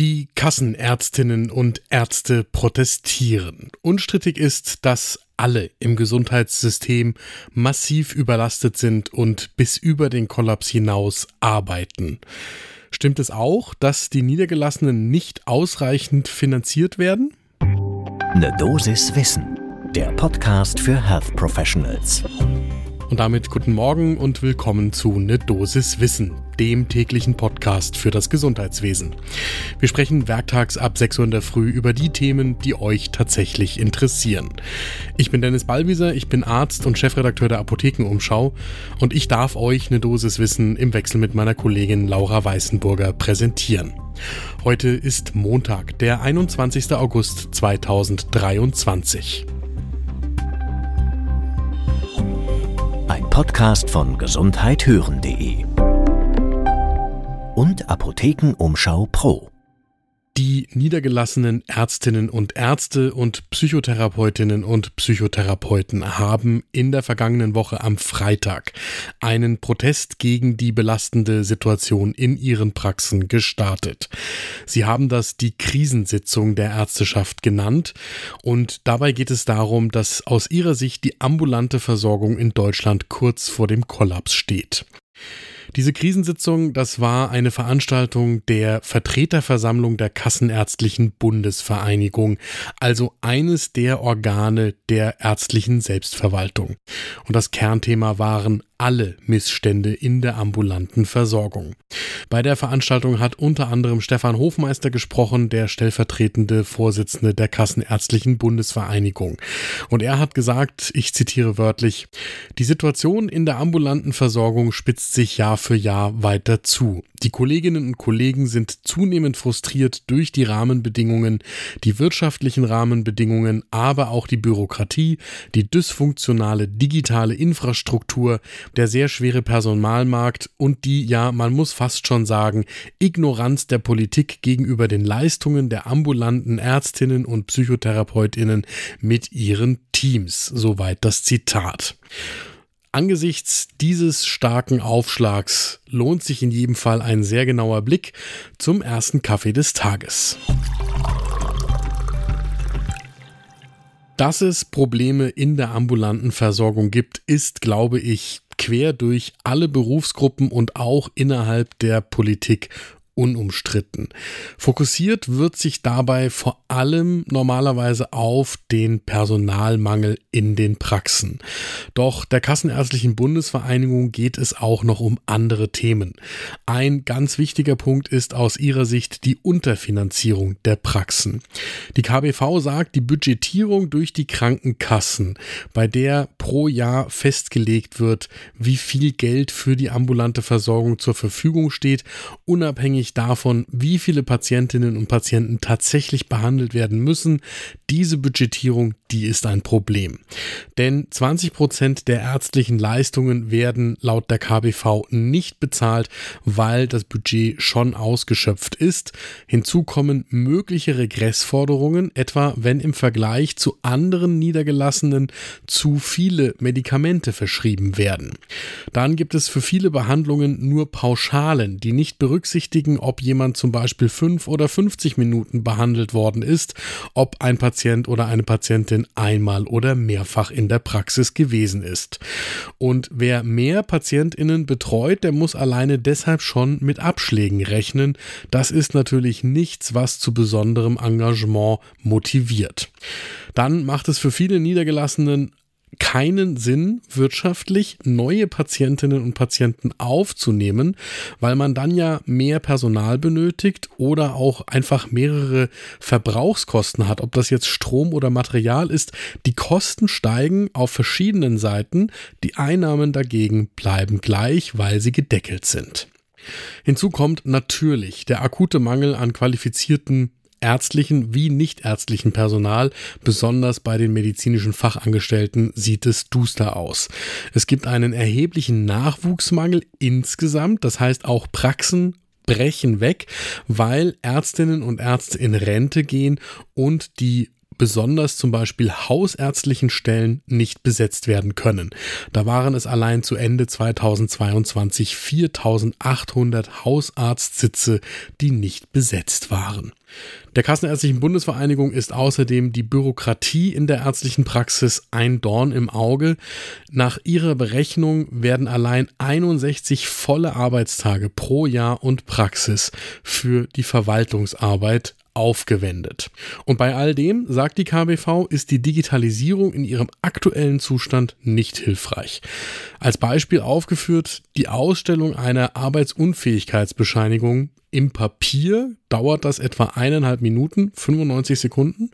Die Kassenärztinnen und Ärzte protestieren. Unstrittig ist, dass alle im Gesundheitssystem massiv überlastet sind und bis über den Kollaps hinaus arbeiten. Stimmt es auch, dass die Niedergelassenen nicht ausreichend finanziert werden? Eine Dosis Wissen, der Podcast für Health Professionals. Und damit guten Morgen und willkommen zu Ne Dosis Wissen, dem täglichen Podcast für das Gesundheitswesen. Wir sprechen werktags ab 6 Uhr in der Früh über die Themen, die euch tatsächlich interessieren. Ich bin Dennis Ballwieser, ich bin Arzt und Chefredakteur der Apothekenumschau und ich darf euch Ne Dosis Wissen im Wechsel mit meiner Kollegin Laura Weißenburger präsentieren. Heute ist Montag, der 21. August 2023. Podcast von gesundheithören.de und Apothekenumschau Pro. Die niedergelassenen Ärztinnen und Ärzte und Psychotherapeutinnen und Psychotherapeuten haben in der vergangenen Woche am Freitag einen Protest gegen die belastende Situation in ihren Praxen gestartet. Sie haben das die Krisensitzung der Ärzteschaft genannt und dabei geht es darum, dass aus ihrer Sicht die ambulante Versorgung in Deutschland kurz vor dem Kollaps steht. Diese Krisensitzung, das war eine Veranstaltung der Vertreterversammlung der Kassenärztlichen Bundesvereinigung, also eines der Organe der ärztlichen Selbstverwaltung. Und das Kernthema waren alle Missstände in der ambulanten Versorgung. Bei der Veranstaltung hat unter anderem Stefan Hofmeister gesprochen, der stellvertretende Vorsitzende der Kassenärztlichen Bundesvereinigung. Und er hat gesagt, ich zitiere wörtlich, die Situation in der ambulanten Versorgung spitzt sich Jahr für Jahr weiter zu. Die Kolleginnen und Kollegen sind zunehmend frustriert durch die Rahmenbedingungen, die wirtschaftlichen Rahmenbedingungen, aber auch die Bürokratie, die dysfunktionale digitale Infrastruktur, der sehr schwere Personalmarkt und die, ja, man muss fast schon sagen, Ignoranz der Politik gegenüber den Leistungen der ambulanten Ärztinnen und Psychotherapeutinnen mit ihren Teams. Soweit das Zitat. Angesichts dieses starken Aufschlags lohnt sich in jedem Fall ein sehr genauer Blick zum ersten Kaffee des Tages. Dass es Probleme in der ambulanten Versorgung gibt, ist, glaube ich, quer durch alle Berufsgruppen und auch innerhalb der Politik unumstritten. Fokussiert wird sich dabei vor allem normalerweise auf den Personalmangel in den Praxen. Doch der Kassenärztlichen Bundesvereinigung geht es auch noch um andere Themen. Ein ganz wichtiger Punkt ist aus ihrer Sicht die Unterfinanzierung der Praxen. Die KBV sagt, die Budgetierung durch die Krankenkassen, bei der pro Jahr festgelegt wird, wie viel Geld für die ambulante Versorgung zur Verfügung steht, unabhängig unabhängig davon, wie viele Patientinnen und Patienten tatsächlich behandelt werden müssen, diese Budgetierung, die ist ein Problem. Denn 20 Prozent der ärztlichen Leistungen werden laut der KBV nicht bezahlt, weil das Budget schon ausgeschöpft ist. Hinzu kommen mögliche Regressforderungen, etwa wenn im Vergleich zu anderen Niedergelassenen zu viele Medikamente verschrieben werden. Dann gibt es für viele Behandlungen nur Pauschalen, die nicht berücksichtigen, ob jemand zum Beispiel fünf oder 50 Minuten behandelt worden ist, ob ein Patient oder eine Patientin einmal oder mehrfach in der Praxis gewesen ist. Und wer mehr PatientInnen betreut, der muss alleine deshalb schon mit Abschlägen rechnen. Das ist natürlich nichts, was zu besonderem Engagement motiviert. Dann macht es für viele Niedergelassenen keinen Sinn, wirtschaftlich neue Patientinnen und Patienten aufzunehmen, weil man dann ja mehr Personal benötigt oder auch einfach mehrere Verbrauchskosten hat. Ob das jetzt Strom oder Material ist, die Kosten steigen auf verschiedenen Seiten, die Einnahmen dagegen bleiben gleich, weil sie gedeckelt sind. Hinzu kommt natürlich der akute Mangel an qualifizierten ärztlichen wie nichtärztlichen Personal, besonders bei den medizinischen Fachangestellten, sieht es duster aus. Es gibt einen erheblichen Nachwuchsmangel insgesamt, das heißt auch Praxen brechen weg, weil Ärztinnen und Ärzte in Rente gehen und die besonders zum Beispiel hausärztlichen Stellen nicht besetzt werden können. Da waren es allein zu Ende 2022 4800 Hausarztsitze, die nicht besetzt waren. Der Kassenärztlichen Bundesvereinigung ist außerdem die Bürokratie in der ärztlichen Praxis ein Dorn im Auge. Nach ihrer Berechnung werden allein 61 volle Arbeitstage pro Jahr und Praxis für die Verwaltungsarbeit aufgewendet. Und bei all dem, sagt die KBV, ist die Digitalisierung in ihrem aktuellen Zustand nicht hilfreich. Als Beispiel aufgeführt die Ausstellung einer Arbeitsunfähigkeitsbescheinigung im Papier dauert das etwa eineinhalb Minuten, 95 Sekunden.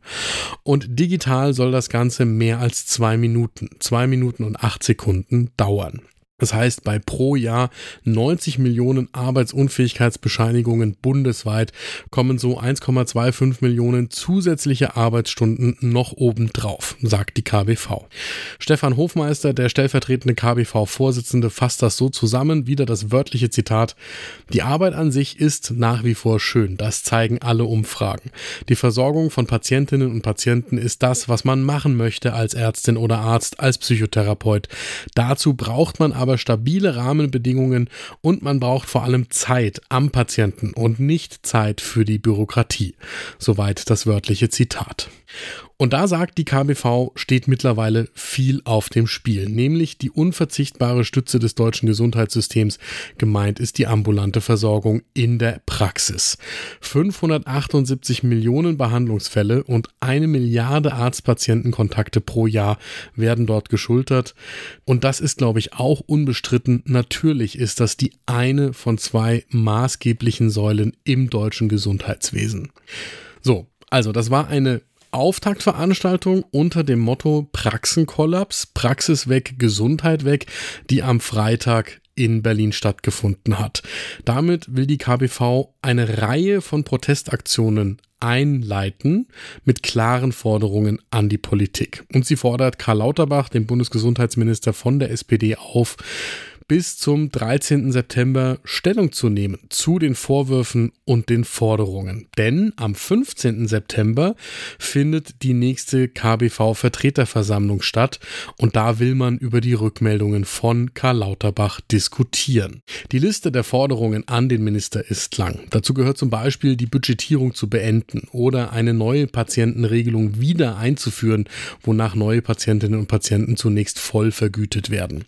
Und digital soll das Ganze mehr als zwei Minuten, zwei Minuten und acht Sekunden dauern. Das heißt, bei pro Jahr 90 Millionen Arbeitsunfähigkeitsbescheinigungen bundesweit kommen so 1,25 Millionen zusätzliche Arbeitsstunden noch obendrauf, sagt die KBV. Stefan Hofmeister, der stellvertretende KBV-Vorsitzende, fasst das so zusammen, wieder das wörtliche Zitat. Die Arbeit an sich ist nach wie vor schön, das zeigen alle Umfragen. Die Versorgung von Patientinnen und Patienten ist das, was man machen möchte als Ärztin oder Arzt, als Psychotherapeut. Dazu braucht man aber aber stabile Rahmenbedingungen und man braucht vor allem Zeit am Patienten und nicht Zeit für die Bürokratie. Soweit das wörtliche Zitat. Und da sagt die KBV, steht mittlerweile viel auf dem Spiel, nämlich die unverzichtbare Stütze des deutschen Gesundheitssystems. Gemeint ist die ambulante Versorgung in der Praxis. 578 Millionen Behandlungsfälle und eine Milliarde Arztpatientenkontakte pro Jahr werden dort geschultert. Und das ist, glaube ich, auch unbestritten. Natürlich ist das die eine von zwei maßgeblichen Säulen im deutschen Gesundheitswesen. So, also das war eine Auftaktveranstaltung unter dem Motto Praxenkollaps, Praxis weg, Gesundheit weg, die am Freitag in Berlin stattgefunden hat. Damit will die KBV eine Reihe von Protestaktionen einleiten mit klaren Forderungen an die Politik. Und sie fordert Karl Lauterbach, den Bundesgesundheitsminister von der SPD, auf, bis zum 13. September Stellung zu nehmen zu den Vorwürfen und den Forderungen. Denn am 15. September findet die nächste KBV-Vertreterversammlung statt und da will man über die Rückmeldungen von Karl Lauterbach diskutieren. Die Liste der Forderungen an den Minister ist lang. Dazu gehört zum Beispiel die Budgetierung zu beenden oder eine neue Patientenregelung wieder einzuführen, wonach neue Patientinnen und Patienten zunächst voll vergütet werden.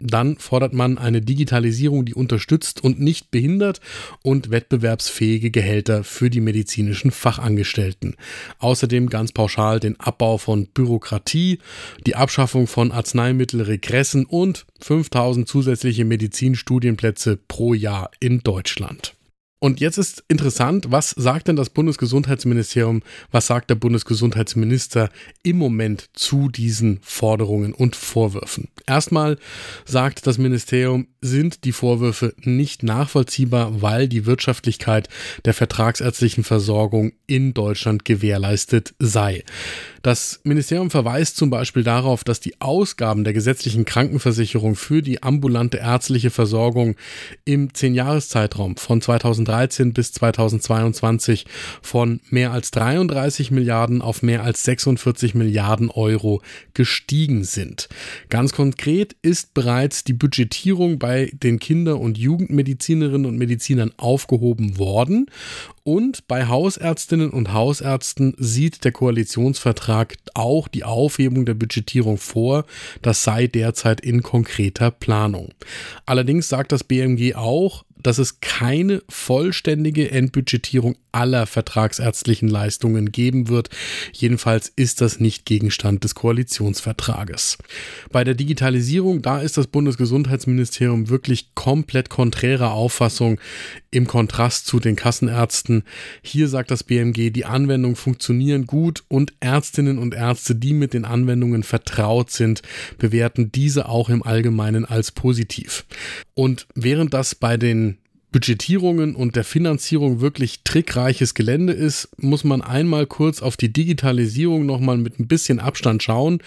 Dann fordert man eine Digitalisierung, die unterstützt und nicht behindert und wettbewerbsfähige Gehälter für die medizinischen Fachangestellten. Außerdem ganz pauschal den Abbau von Bürokratie, die Abschaffung von Arzneimittelregressen und 5000 zusätzliche Medizinstudienplätze pro Jahr in Deutschland. Und jetzt ist interessant, was sagt denn das Bundesgesundheitsministerium, was sagt der Bundesgesundheitsminister im Moment zu diesen Forderungen und Vorwürfen? Erstmal sagt das Ministerium, sind die Vorwürfe nicht nachvollziehbar, weil die Wirtschaftlichkeit der vertragsärztlichen Versorgung in Deutschland gewährleistet sei. Das Ministerium verweist zum Beispiel darauf, dass die Ausgaben der gesetzlichen Krankenversicherung für die ambulante ärztliche Versorgung im Zehnjahreszeitraum von 2013 bis 2022 von mehr als 33 Milliarden auf mehr als 46 Milliarden Euro gestiegen sind. Ganz konkret ist bereits die Budgetierung bei den Kinder- und Jugendmedizinerinnen und Medizinern aufgehoben worden und bei Hausärztinnen und Hausärzten sieht der Koalitionsvertrag auch die Aufhebung der Budgetierung vor. Das sei derzeit in konkreter Planung. Allerdings sagt das BMG auch, dass es keine vollständige Endbudgetierung aller vertragsärztlichen Leistungen geben wird. Jedenfalls ist das nicht Gegenstand des Koalitionsvertrages. Bei der Digitalisierung, da ist das Bundesgesundheitsministerium wirklich komplett konträrer Auffassung im Kontrast zu den Kassenärzten. Hier sagt das BMG, die Anwendungen funktionieren gut und Ärztinnen und Ärzte, die mit den Anwendungen vertraut sind, bewerten diese auch im Allgemeinen als positiv. Und während das bei den Budgetierungen und der Finanzierung wirklich trickreiches Gelände ist, muss man einmal kurz auf die Digitalisierung nochmal mit ein bisschen Abstand schauen.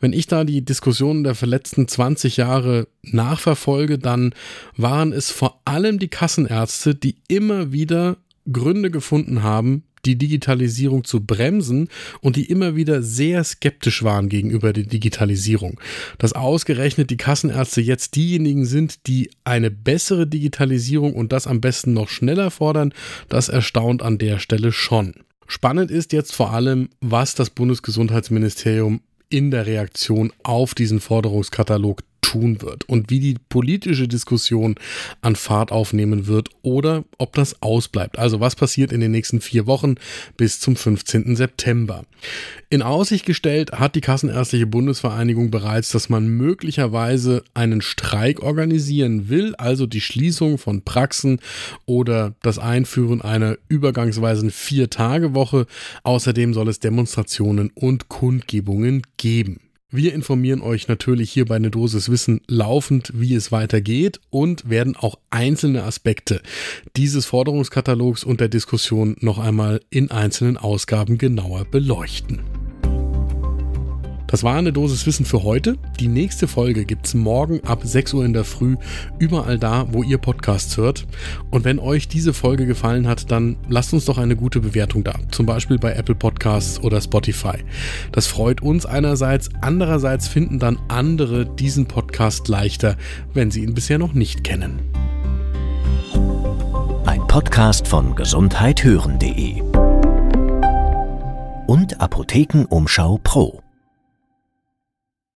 Wenn ich da die Diskussionen der letzten 20 Jahre nachverfolge, dann waren es vor allem die Kassenärzte, die immer wieder Gründe gefunden haben, die Digitalisierung zu bremsen und die immer wieder sehr skeptisch waren gegenüber der Digitalisierung. Dass ausgerechnet die Kassenärzte jetzt diejenigen sind, die eine bessere Digitalisierung und das am besten noch schneller fordern, das erstaunt an der Stelle schon. Spannend ist jetzt vor allem, was das Bundesgesundheitsministerium in der Reaktion auf diesen Forderungskatalog tun wird und wie die politische Diskussion an Fahrt aufnehmen wird oder ob das ausbleibt. Also was passiert in den nächsten vier Wochen bis zum 15. September. In Aussicht gestellt hat die Kassenärztliche Bundesvereinigung bereits, dass man möglicherweise einen Streik organisieren will, also die Schließung von Praxen oder das Einführen einer übergangsweisen Vier-Tage-Woche. Außerdem soll es Demonstrationen und Kundgebungen geben. Wir informieren euch natürlich hier bei eine Dosis Wissen laufend, wie es weitergeht und werden auch einzelne Aspekte dieses Forderungskatalogs und der Diskussion noch einmal in einzelnen Ausgaben genauer beleuchten. Das war eine Dosis Wissen für heute. Die nächste Folge gibt es morgen ab 6 Uhr in der Früh, überall da, wo ihr Podcasts hört. Und wenn euch diese Folge gefallen hat, dann lasst uns doch eine gute Bewertung da. Zum Beispiel bei Apple Podcasts oder Spotify. Das freut uns einerseits, andererseits finden dann andere diesen Podcast leichter, wenn sie ihn bisher noch nicht kennen. Ein Podcast von gesundheithören.de und Apothekenumschau Pro.